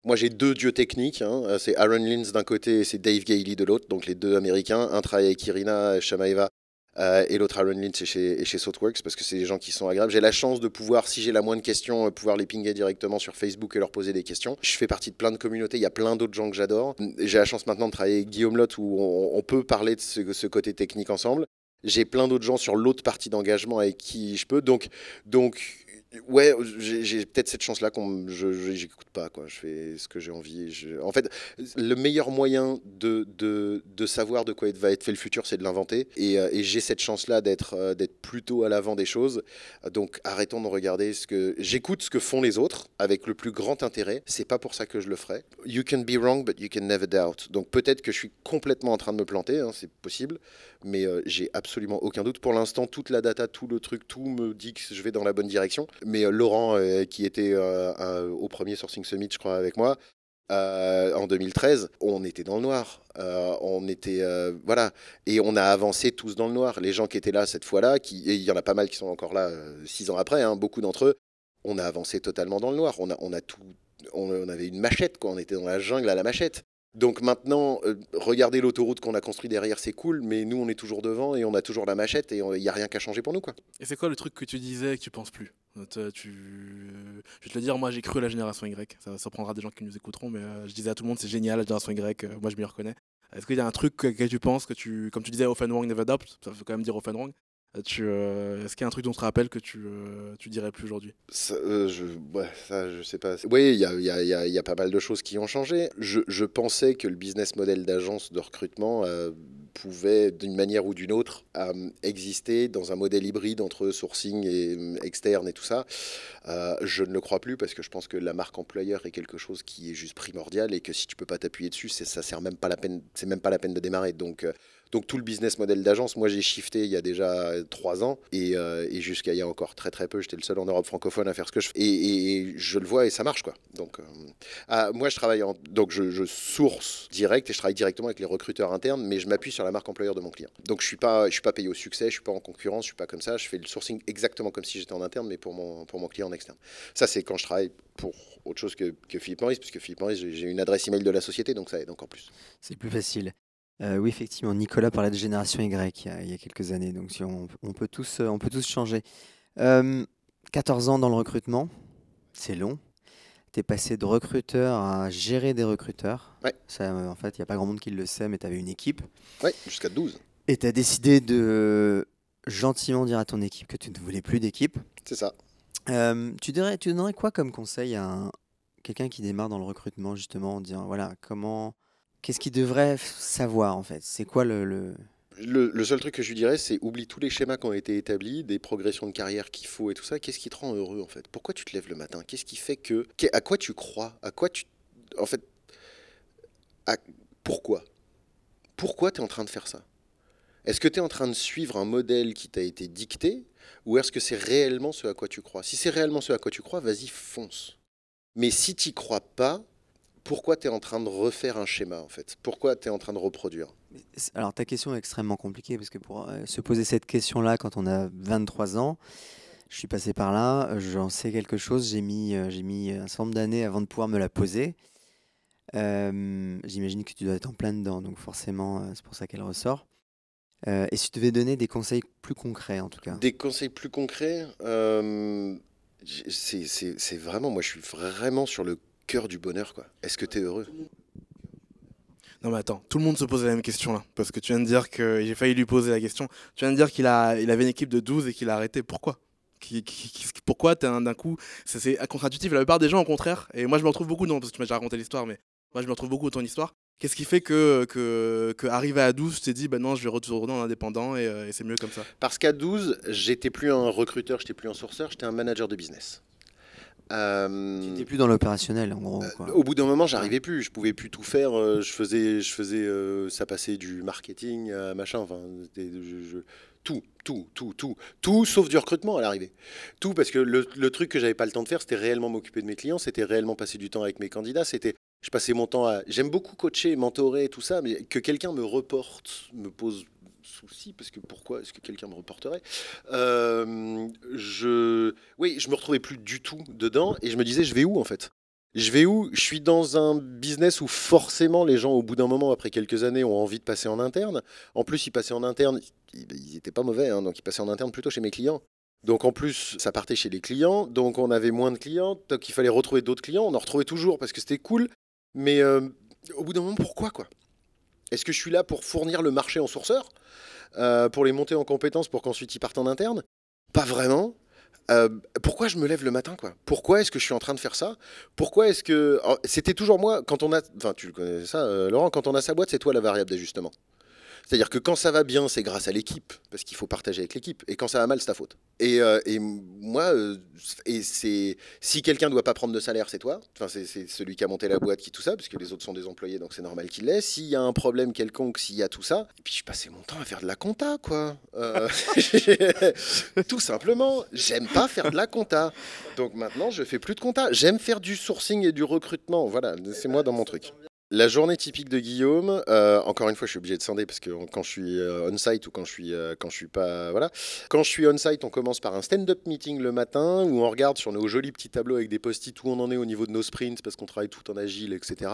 Speaker 2: Moi, j'ai deux dieux techniques. hein. Euh, C'est Aaron Lins d'un côté et c'est Dave Gailey de l'autre. Donc les deux américains. Un travaille avec Irina Shamaeva euh, et l'autre Aaron Lynch est chez, chez Thoughtworks parce que c'est des gens qui sont agréables. J'ai la chance de pouvoir, si j'ai la moindre question, euh, pouvoir les pinguer directement sur Facebook et leur poser des questions. Je fais partie de plein de communautés, il y a plein d'autres gens que j'adore. J'ai la chance maintenant de travailler avec Guillaume Lotte où on, on peut parler de ce, ce côté technique ensemble. J'ai plein d'autres gens sur l'autre partie d'engagement avec qui je peux. Donc, donc ouais, j'ai peut-être cette chance-là qu'on j'écoute pas quoi. Je fais ce que j'ai envie. En fait, le meilleur moyen de, de, de savoir de quoi va être fait le futur, c'est de l'inventer. Et, euh, j'ai cette chance-là d'être euh, d'être plutôt à l'avant des choses. Donc arrêtons de regarder ce que j'écoute ce que font les autres avec le plus grand intérêt. C'est pas pour ça que je le ferai. You can be wrong, but you can never doubt. Donc peut-être que je suis complètement en train de me planter, hein, c'est possible, mais euh, j'ai absolument aucun doute. Pour l'instant, toute la data, tout le truc, tout me dit que je vais dans la bonne direction. Mais euh, Laurent, euh, qui était au premier Sourcing Summit, je crois, avec moi, en 2013, on était dans le noir. On était voilà, et on a avancé tous dans le noir. Les gens qui étaient là cette fois-là, et il y en a pas mal qui sont encore là six ans après, hein, beaucoup d'entre eux, on a avancé totalement dans le noir. On a, on a tout, on avait une machette quoi. On était dans la jungle à la machette. Donc maintenant, euh, regardez l'autoroute qu'on a construit derrière, c'est cool, mais nous on est toujours devant et on a toujours la machette et il n'y a rien qu'à changer pour nous quoi.
Speaker 3: Et c'est quoi le truc que tu disais que tu penses plus? Je vais te le dire, moi j'ai cru à la génération Y. Ça surprendra des gens qui nous écouteront, mais euh, je disais à tout le monde c'est génial la génération Y, euh, moi je m'y reconnais. Est-ce qu'il y a un truc que, tu penses que tu, comme tu disais, often wrong, never doubt, ça veut quand même dire often wrong. Euh, euh, Est-ce qu'il y a un truc dont tu te rappelles que tu, euh, tu dirais plus aujourd'hui?
Speaker 2: Euh, ça, je sais pas. Oui, il y a, y a- y y a pas mal de choses qui ont changé. Je, je pensais que le business model d'agence de recrutement pouvait, d'une manière ou d'une autre, exister dans un modèle hybride entre sourcing et externe et tout ça. Je ne le crois plus parce que je pense que la marque employeur est quelque chose qui est juste primordial et que si tu peux pas t'appuyer dessus, ça sert même pas la peine. C'est même pas la peine de démarrer. Donc donc tout le business model d'agence, moi j'ai shifté il y a déjà trois ans et, euh, et jusqu'à il y a encore très très peu, j'étais le seul en Europe francophone à faire ce que je fais et, je le vois et ça marche quoi. Donc euh, ah, moi je travaille en, donc je, source direct et je travaille directement avec les recruteurs internes, mais je m'appuie sur la marque employeur de mon client. Donc je suis pas je suis pas payé au succès, je suis pas en concurrence, je suis pas comme ça, je fais le sourcing exactement comme si j'étais en interne, mais pour mon pour mon client en externe. Ça c'est quand je travaille pour autre chose que, Philippe Maurice, puisque Philippe Maurice j'ai une adresse email de la société, donc ça aide encore plus.
Speaker 1: C'est plus facile. Euh, oui, effectivement, Nicolas parlait de génération Y il y a, il y a quelques années, donc si on, on peut tous, euh, on peut tous changer. Euh, 14 ans dans le recrutement, c'est long. Tu es passé de recruteur à gérer des recruteurs.
Speaker 2: Ouais.
Speaker 1: Ça, euh, en fait, il n'y a pas grand monde qui le sait, mais tu avais une équipe.
Speaker 2: Ouais, jusqu'à 12.
Speaker 1: Et tu as décidé de gentiment dire à ton équipe que tu ne voulais plus d'équipe.
Speaker 2: C'est ça.
Speaker 1: Euh, tu, dirais, tu donnerais quoi comme conseil à un- quelqu'un qui démarre dans le recrutement, justement, en disant, voilà, comment... Qu'est-ce qu'il devrait savoir, en fait? C'est quoi le... le-
Speaker 2: seul truc que je lui dirais, c'est oublie tous les schémas qui ont été établis, des progressions de carrière qu'il faut et tout ça. Qu'est-ce qui te rend heureux en fait? Pourquoi tu te lèves le matin? Qu'est-ce qui fait que. À quoi tu crois? À quoi tu. En fait. Pourquoi? Pourquoi tu es en train de faire ça? Est-ce que tu es en train de suivre un modèle qui t'a été dicté ou est-ce que c'est réellement ce à quoi tu crois? Si c'est réellement ce à quoi tu crois, vas-y, fonce. Mais si tu crois pas, pourquoi tu es en train de refaire un schéma en fait? Pourquoi tu es en train de reproduire?
Speaker 1: Alors, ta question est extrêmement compliquée, parce que pour euh, se poser cette question-là quand on a 23 ans, je suis passé par là, euh, j'en sais quelque chose, j'ai mis, euh, j'ai mis un certain nombre d'années avant de pouvoir me la poser. Euh, J'imagine que tu dois être en plein dedans, donc forcément, c'est pour ça qu'elle ressort. Et si tu devais donner des conseils plus concrets, en tout cas
Speaker 2: Des conseils plus concrets, c'est vraiment, moi je suis vraiment sur le cœur du bonheur. quoi. Est-ce que tu es heureux?
Speaker 3: Non mais attends, tout le monde se pose la même question là, parce que tu viens de dire que j'ai failli lui poser la question. Tu viens de dire qu'il a, il avait une équipe de 12 et qu'il a arrêté. Pourquoi? Qui- qui- qui- Pourquoi d'un coup C'est contre-intuitif. La plupart des gens au contraire, et moi je me retrouve beaucoup, non parce que tu m'as déjà raconté l'histoire, mais moi je me retrouve beaucoup dans ton histoire. Qu'est-ce qui fait que, que, que arrivé à 12, tu t'es dit, bah non, je vais retourner en indépendant et, euh, et c'est mieux comme ça?
Speaker 2: Parce qu'à 12, j'étais plus un recruteur, j'étais plus un sourceur, j'étais un manager de business. Euh,
Speaker 1: Tu n'es plus dans l'opérationnel, en gros. quoi.
Speaker 2: Au bout d'un moment, j'arrivais plus, je pouvais plus tout faire. euh, Je faisais, je faisais, euh, ça passait du marketing à machin, enfin, c'était- je- je- tout, tout, tout, tout, tout, sauf du recrutement à l'arrivée. Tout parce que le, le truc que j'avais pas le temps de faire, c'était réellement m'occuper de mes clients, c'était réellement passer du temps avec mes candidats, c'était, je passais mon temps à, j'aime beaucoup coacher, mentorer, tout ça, mais que quelqu'un me reporte me pose souci parce que pourquoi est-ce que quelqu'un me reporterait? Euh, je oui je me retrouvais plus du tout dedans et je me disais je vais où en fait? Je vais où? Je suis dans un business où forcément les gens, au bout d'un moment, après quelques années, ont envie de passer en interne. En plus, ils passaient en interne, ils, ils étaient pas mauvais, hein, donc ils passaient en interne plutôt chez mes clients. Donc en plus, ça partait chez les clients, donc on avait moins de clients, donc il fallait retrouver d'autres clients. On en retrouvait toujours parce que c'était cool, mais euh, au bout d'un moment, pourquoi quoi? Est-ce que je suis là pour fournir le marché en sourceur, euh, pour les monter en compétences, pour qu'ensuite ils partent en interne? Pas vraiment. Euh, pourquoi je me lève le matin quoi? Pourquoi est-ce que je suis en train de faire ça? Pourquoi est-ce que Alors, c'était toujours moi quand on a enfin tu le connais ça euh, Laurent quand on a sa boîte c'est toi la variable d'ajustement. C'est-à-dire que quand ça va bien, c'est grâce à l'équipe, parce qu'il faut partager avec l'équipe. Et quand ça va mal, c'est ta faute. Et, euh, moi, euh, si quelqu'un doit pas prendre de salaire, c'est toi. Enfin, c'est c'est celui qui a monté la boîte, qui tout ça, parce que les autres sont des employés, donc c'est normal qu'il l'ait. S'il y a un problème quelconque, s'il y a tout ça, et puis je passais mon temps à faire de la compta, quoi. Euh, tout simplement, j'aime pas faire de la compta. Donc maintenant, je fais plus de compta. J'aime faire du sourcing et du recrutement. Voilà, c'est moi dans mon truc. La journée typique de Guillaume, euh, encore une fois, je suis obligé de scinder parce que quand je suis euh, on-site ou quand je suis, euh, quand je suis pas, voilà. Quand je suis on-site, on commence par un stand-up meeting le matin où on regarde sur nos jolis petits tableaux avec des post-it où on en est au niveau de nos sprints parce qu'on travaille tout en agile, etc.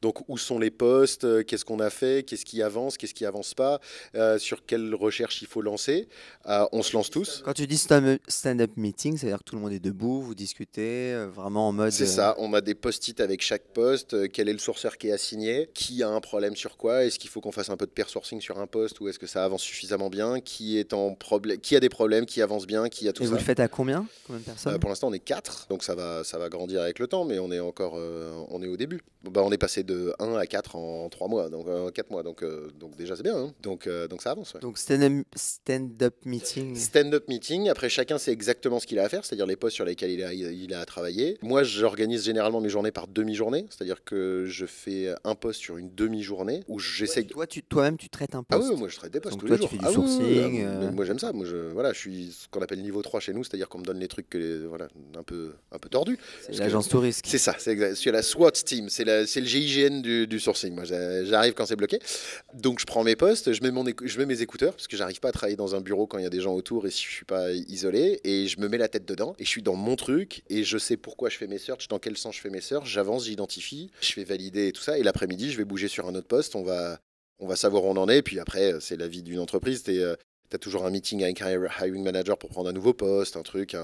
Speaker 2: Donc où sont les postes, qu'est-ce qu'on a fait, qu'est-ce qui avance, qu'est-ce qui avance pas, euh, sur quelle recherche il faut lancer. Euh, on se lance tous.
Speaker 1: Quand tu dis stand- stand-up meeting, c'est-à-dire que tout le monde est debout, vous discutez, vraiment en mode...
Speaker 2: C'est ça, on a des post-it avec chaque poste, quel est le sourceur qui est assigné, qui a un problème sur quoi, est-ce qu'il faut qu'on fasse un peu de pair sourcing sur un poste ou est-ce que ça avance suffisamment bien, qui est en problème, qui a des problèmes, qui avance bien, qui a tout
Speaker 1: Et
Speaker 2: ça.
Speaker 1: vous le faites à combien Combien de personnes
Speaker 2: Euh, pour l'instant, on est 4, donc ça va, ça va grandir avec le temps, mais on est encore euh, on est au début. Bah, on est passé de 1 à 4 en 3 mois, donc euh, 4 mois, donc, euh, donc déjà c'est bien, hein. donc, donc ça avance. ouais.
Speaker 1: Donc stand-up stand-up meeting.
Speaker 2: Stand-up meeting, après chacun sait exactement ce qu'il a à faire, c'est-à-dire les postes sur lesquels il a, il a à travailler. Moi, j'organise généralement mes journées par demi-journée, c'est-à-dire que je fais un poste sur une demi-journée où j'essaie.
Speaker 1: Toi, tu, toi-même, tu traites un
Speaker 2: Ah
Speaker 1: poste.
Speaker 2: oui, moi je traite des postes
Speaker 1: Donc
Speaker 2: tous
Speaker 1: toi,
Speaker 2: les
Speaker 1: tu fais du
Speaker 2: Ah oui,
Speaker 1: sourcing,
Speaker 2: mais
Speaker 1: euh.
Speaker 2: Moi j'aime ça, moi je, voilà, je suis ce qu'on appelle niveau 3 chez nous, c'est-à-dire qu'on me donne les trucs que les, voilà, un peu, un peu tordus.
Speaker 1: C'est l'agence touriste.
Speaker 2: C'est ça, c'est exact. La SWAT team, c'est la- c'est le GIGN du, du sourcing. Moi, j'a- j'arrive quand c'est bloqué. Donc, je prends mes postes, je mets, mon je mets mes écouteurs, parce que j'arrive pas à travailler dans un bureau quand il y a des gens autour et si je suis pas isolé. Et je me mets la tête dedans, et je suis dans mon truc, et je sais pourquoi je fais mes searches, dans quel sens je fais mes searches. J'avance, j'identifie, je fais valider et tout Et l'après-midi, je vais bouger sur un autre poste. On va. on va savoir où on en est. Puis après, c'est la vie d'une entreprise. Tu as toujours un meeting avec un hiring manager pour prendre un nouveau poste, un truc,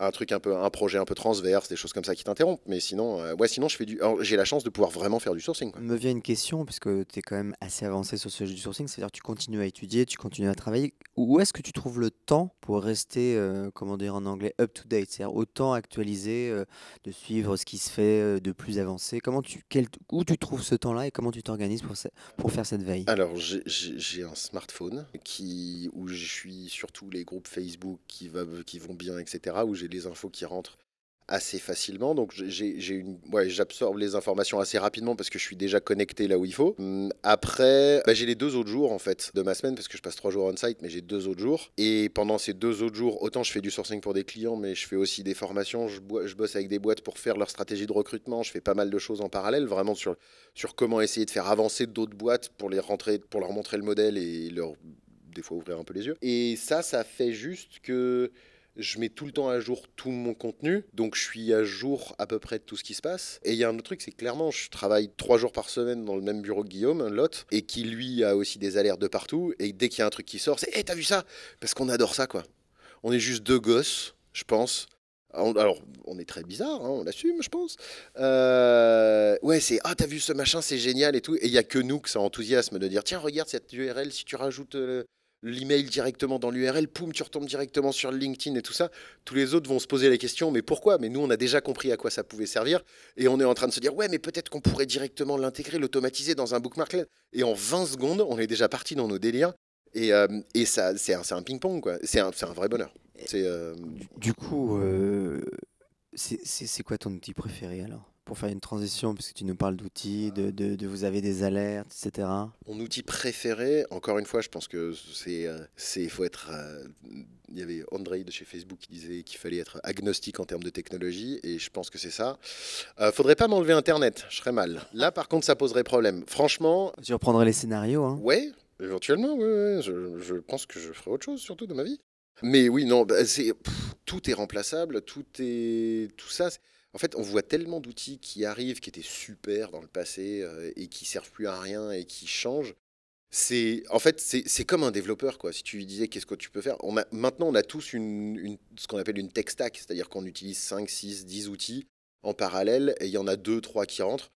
Speaker 2: un truc un peu, un projet un peu transverse, des choses comme ça qui t'interrompent. Mais sinon, euh, ouais, sinon je fais du, j'ai la chance de pouvoir vraiment faire du sourcing.
Speaker 1: Me vient une question puisque tu es quand même assez avancé sur ce du sourcing, c'est-à-dire tu continues à étudier, tu continues à travailler. Où est-ce que tu trouves le temps pour rester, euh, comment dire en anglais, up to date, c'est-à-dire autant actualisé, euh, de suivre ce qui se fait de plus avancé? Comment tu, quel, où tu trouves ce temps-là et comment tu t'organises pour, pour faire cette veille?
Speaker 2: Alors j'ai un smartphone qui où je suis sur tous les groupes Facebook qui va, qui vont bien, etc. Où j'ai les infos qui rentrent assez facilement. Donc j'ai une, ouais, j'absorbe les informations assez rapidement parce que je suis déjà connecté là où il faut. Hum, après, bah, j'ai les deux autres jours en fait de ma semaine parce que je passe trois jours on site, mais j'ai deux autres jours. Et pendant ces deux autres jours, autant je fais du sourcing pour des clients, mais je fais aussi des formations. Je, je bosse avec des boîtes pour faire leur stratégie de recrutement. Je fais pas mal de choses en parallèle, vraiment sur sur comment essayer de faire avancer d'autres boîtes pour les rentrer, pour leur montrer le modèle et leur des fois ouvrir un peu les yeux. Et ça, ça fait juste que je mets tout le temps à jour tout mon contenu, donc je suis à jour à peu près de tout ce qui se passe. Et il y a un autre truc, c'est clairement, je travaille trois jours par semaine dans le même bureau que Guillaume, un et qui lui a aussi des alertes de partout. Et dès qu'il y a un truc qui sort, c'est Hé, t'as vu ça? Parce qu'on adore ça, quoi. On est juste deux gosses, je pense. Alors, on est très bizarre, hein, on l'assume, je pense. Euh, ouais, c'est Ah, t'as vu ce machin, c'est génial et tout. Et il n'y a que nous que ça enthousiasme de dire Tiens, regarde cette URL, si tu rajoutes. Euh, l'email directement dans l'URL, poum, tu retombes directement sur LinkedIn et tout ça. Tous les autres vont se poser la question, mais pourquoi? Mais nous, on a déjà compris à quoi ça pouvait servir et on est en train de se dire, ouais, mais peut-être qu'on pourrait directement l'intégrer, l'automatiser dans un bookmarklet. Et en 20 secondes, on est déjà parti dans nos délires. Et, euh, ça, c'est un, ping-pong, quoi. C'est un, vrai bonheur.
Speaker 1: Euh, du, coup, euh, c'est quoi ton outil préféré alors? Pour faire une transition, puisque tu nous parles d'outils, de, de, vous avez des alertes, etc.
Speaker 2: Mon outil préféré, encore une fois, je pense que c'est, euh, c'est, faut être. Euh, il y avait André de chez Facebook qui disait qu'il fallait être agnostique en termes de technologie, et je pense que c'est ça. Euh, faudrait pas m'enlever Internet, je serais mal. Là, par contre, ça poserait problème. Franchement.
Speaker 1: Tu reprendrais les scénarios, hein
Speaker 2: Ouais, éventuellement, ouais, Je, je, pense que je ferai autre chose, surtout de ma vie. Mais oui, non, bah, c'est, tout est remplaçable, tout est, tout ça. En fait, on voit tellement d'outils qui arrivent, qui étaient super dans le passé euh, et qui servent plus à rien et qui changent. C'est en fait c'est comme un développeur quoi. Si tu lui disais qu'est-ce que tu peux faire, maintenant on a tous une, ce qu'on appelle une tech stack, c'est-à-dire qu'on utilise 5, 6, 10 outils en parallèle et il y en a 2, 3 qui rentrent.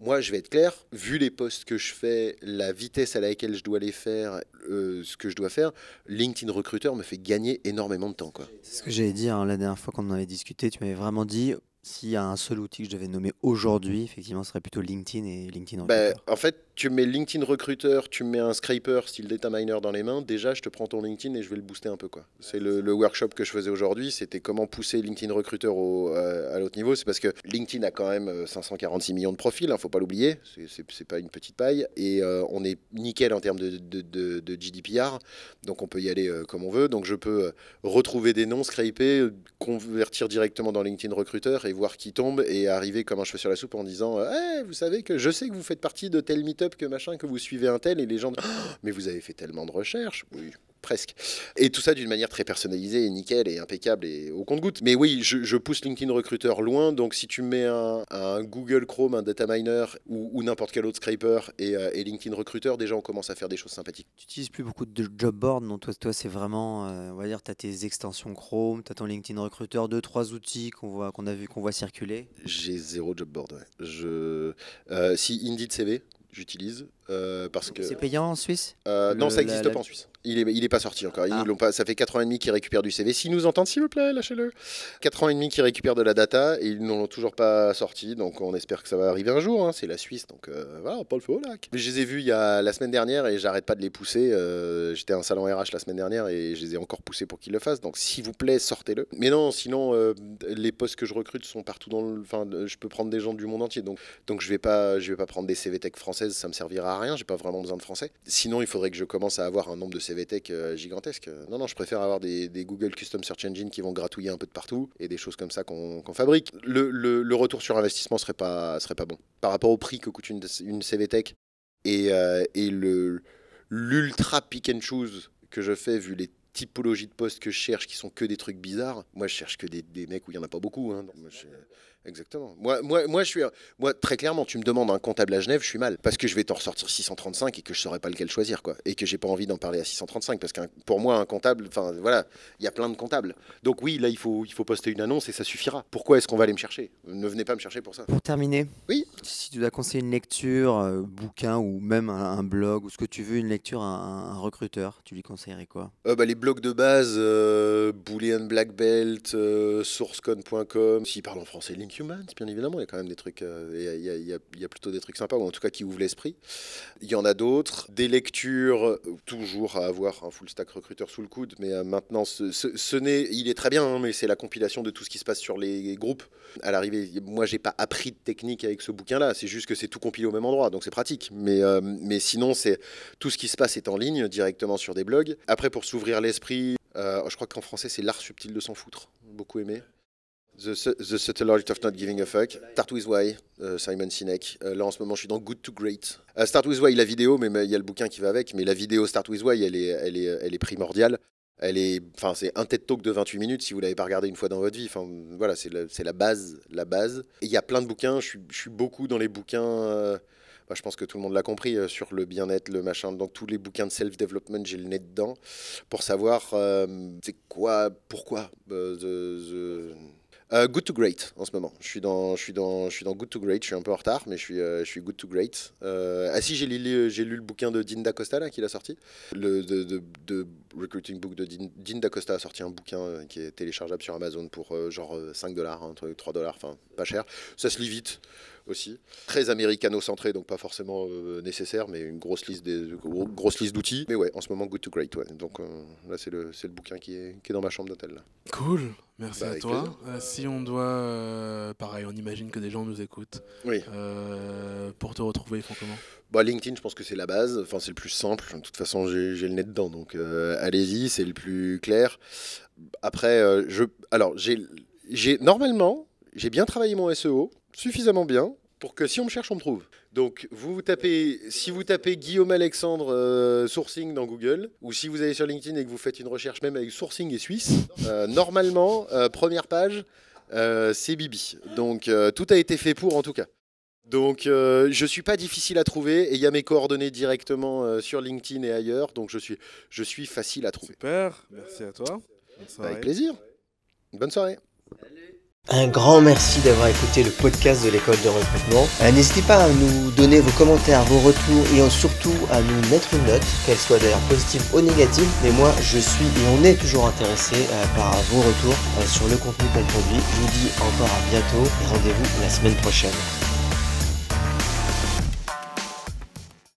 Speaker 2: Moi, je vais être clair, vu les posts que je fais, la vitesse à laquelle je dois les faire, euh, ce que je dois faire, LinkedIn Recruiter me fait gagner énormément de temps.
Speaker 1: C'est ce que j'allais dire hein, la dernière fois qu'on en avait discuté. Tu m'avais vraiment dit s'il y a un seul outil que je devais nommer aujourd'hui, effectivement, ce serait plutôt LinkedIn et LinkedIn
Speaker 2: Recruiter. en fait, tu mets LinkedIn Recruiter, tu mets un scraper style data miner dans les mains, déjà je te prends ton LinkedIn et je vais le booster un peu quoi. C'est le, workshop que je faisais aujourd'hui, c'était comment pousser LinkedIn Recruiter au, euh, à l'autre niveau. C'est parce que LinkedIn a quand même 546 euh, millions de profils, hein, faut pas l'oublier, c'est pas une petite paille et euh, on est nickel en termes de, de, de, GDPR, donc on peut y aller comme on veut. Donc je peux retrouver des noms, scraper, convertir directement dans LinkedIn Recruiter et voir qui tombe et arriver comme un cheveu sur la soupe en disant, hey, vous savez que je sais que vous faites partie de tel meetup que machin, que vous suivez un tel, et les gens disent, oh, mais vous avez fait tellement de recherches. Oui, presque. Et tout ça d'une manière très personnalisée, et nickel, et impeccable, et au compte-goutte. Mais oui, je, pousse LinkedIn Recruiter loin, donc si tu mets un, Google Chrome, un data miner, ou, n'importe quel autre scraper, euh, et, LinkedIn Recruiter, déjà on commence à faire des choses sympathiques.
Speaker 1: Tu n'utilises plus beaucoup de job board, non Toi, toi c'est vraiment, euh, on va dire, tu as tes extensions Chrome, tu as ton LinkedIn Recruiter, deux, trois outils qu'on voit, qu'on a vu, qu'on voit circuler.
Speaker 2: J'ai zéro job board, ouais. Je, euh, si Indeed CV, j'utilise. Euh, parce que
Speaker 1: c'est payant en Suisse
Speaker 2: euh, Non, ça n'existe pas en Suisse. Il n'est il est pas sorti encore. Ils ah. pas, ça fait 4 ans et demi qu'ils récupèrent du CV. S'ils nous entendent, s'il vous plaît, lâchez-le. 4 ans et demi qu'ils récupèrent de la data et ils n'ont toujours pas sorti. Donc on espère que ça va arriver un jour. Hein. C'est la Suisse. Donc euh, voilà, pas le feu au lac. Je les ai vus il y a, la semaine dernière et j'arrête pas de les pousser. J'étais à un salon RH la semaine dernière et je les ai encore poussés pour qu'ils le fassent. Donc s'il vous plaît, sortez-le. Mais non, sinon, les postes que je recrute sont partout dans le. Enfin, je peux prendre des gens du monde entier. Donc, donc je vais pas, je vais pas prendre des CV Tech françaises. Ça me servira à rien. J'ai pas vraiment besoin français. Sinon, il faudrait que je commence à avoir un nombre de CVTech euh, gigantesque. Non, non, je préfère avoir des, Google Custom Search Engine qui vont gratouiller un peu de partout et des choses comme ça qu'on fabrique. Le, retour sur investissement serait pas, serait pas bon. Par rapport au prix que coûte une, une CVTech et, euh, et l'ultra pick and choose que je fais vu les typologies de postes que je cherche qui sont que des trucs bizarres. Moi, je cherche que des, mecs où il n'y en a pas beaucoup. Hein. Exactement. Moi, moi, moi, je suis, moi, très clairement, tu me demandes un comptable à Genève, je suis mal, parce que je vais t'en ressortir 635 et que je saurais pas lequel choisir, quoi, et que j'ai pas envie d'en parler à 635, parce que pour moi, un comptable, enfin, voilà, il y a plein de comptables. Donc oui, là, il faut, il faut poster une annonce et ça suffira. Pourquoi est-ce qu'on va aller me chercher? Ne venez pas me chercher pour ça.
Speaker 1: Pour terminer,
Speaker 2: Oui.
Speaker 1: si tu dois conseiller une lecture, euh, bouquin ou même un, un blog ou ce que tu veux, une lecture à un, un recruteur, tu lui conseillerais quoi?
Speaker 2: Euh, bah, les blogs de base, euh, Boolean Black Belt, euh, sourcecode.com. S'ils parlent en français, Bien évidemment, il y a quand même des trucs, il y a- plutôt des trucs sympas, ou en tout cas qui ouvrent l'esprit. Il y en a d'autres. Des lectures, toujours à avoir un full stack recruteur sous le coude, mais euh, maintenant, il est très bien, hein, mais c'est la compilation de tout ce qui se passe sur les groupes. À l'arrivée, moi, j'ai pas appris de technique avec ce bouquin-là, c'est juste que c'est tout compilé au même endroit, donc c'est pratique. Mais, euh, mais sinon, c'est tout ce qui se passe est en ligne directement sur des blogs. Après, pour s'ouvrir l'esprit, euh, je crois qu'en français, c'est l'art subtil de s'en foutre. Beaucoup aimé. The, The Subtle Art of Not Giving a Fuck. Start with Why, euh, Simon Sinek. Euh, là, en ce moment, je suis dans Good to Great. Euh, Start with Why, la vidéo, mais il y a le bouquin qui va avec. Mais la vidéo Start with Why, elle est, elle est, elle est primordiale. Elle est, enfin, c'est un TED Talk de 28 minutes si vous l'avez pas regardé une fois dans votre vie. Enfin, voilà, c'est la, la base, la base. Il y a plein de bouquins. Je suis, je suis beaucoup dans les bouquins. euh, bah, je pense que tout le monde l'a compris sur le bien-être, le machin. Donc tous les bouquins de self-development, j'ai le nez dedans pour savoir c'est quoi, pourquoi. the- Euh, good to Great en ce moment. Je suis dans, je suis dans, je suis dans Good to Great. Je suis un peu en retard, mais je suis, euh, je suis Good to Great. Euh, ah si, j'ai lu, j'ai lu le bouquin de Dean D'Acosta là qu'il a sorti. Le de, de- recruiting book de Dean, Dean D'Acosta a sorti un bouquin qui est téléchargeable sur Amazon pour genre euh, 5 dollars, un truc 3 dollars, enfin pas cher. Ça se lit vite aussi. Très américano-centré, donc pas forcément euh, nécessaire, mais une grosse liste des gros- grosse liste d'outils. Mais ouais, en ce moment Good to Great. Ouais. Donc euh, là c'est le, bouquin qui est, qui est dans ma chambre d'hôtel.
Speaker 3: Cool, merci
Speaker 2: Bah,
Speaker 3: à toi. Euh, si on doit, pareil, on imagine que des gens nous écoutent.
Speaker 2: Oui.
Speaker 3: Pour te retrouver, ils font comment?
Speaker 2: Bah, LinkedIn, je pense que c'est la base. Enfin, c'est le plus simple. De toute façon, j'ai le nez dedans. Donc, allez-y, c'est le plus clair. Après, je, alors, j'ai, j'ai normalement, j'ai bien travaillé mon SEO, suffisamment bien pour que si on me cherche, on me trouve. Donc, vous tapez, si vous tapez Guillaume Alexandre euh, sourcing dans Google, ou si vous allez sur LinkedIn et que vous faites une recherche même avec sourcing et suisse, euh, normalement, euh, première page, euh, c'est Bibi. Donc, euh, tout a été fait pour en tout cas. Donc, euh, je suis pas difficile à trouver et il y a mes coordonnées directement euh, sur LinkedIn et ailleurs, donc je suis, je suis facile à trouver.
Speaker 3: Super, merci à toi. Bonne soirée.
Speaker 2: Avec plaisir. Bonne soirée.
Speaker 1: Un grand merci d'avoir écouté le podcast de l'école de recrutement. Euh, N'hésitez pas à nous donner vos commentaires, vos retours et surtout à nous mettre une note, qu'elle soit d'ailleurs positive ou négative. Mais moi, je suis et on est toujours intéressé euh, par vos retours euh, sur le contenu qu'on produit. Je vous dis encore à bientôt et rendez-vous la semaine prochaine.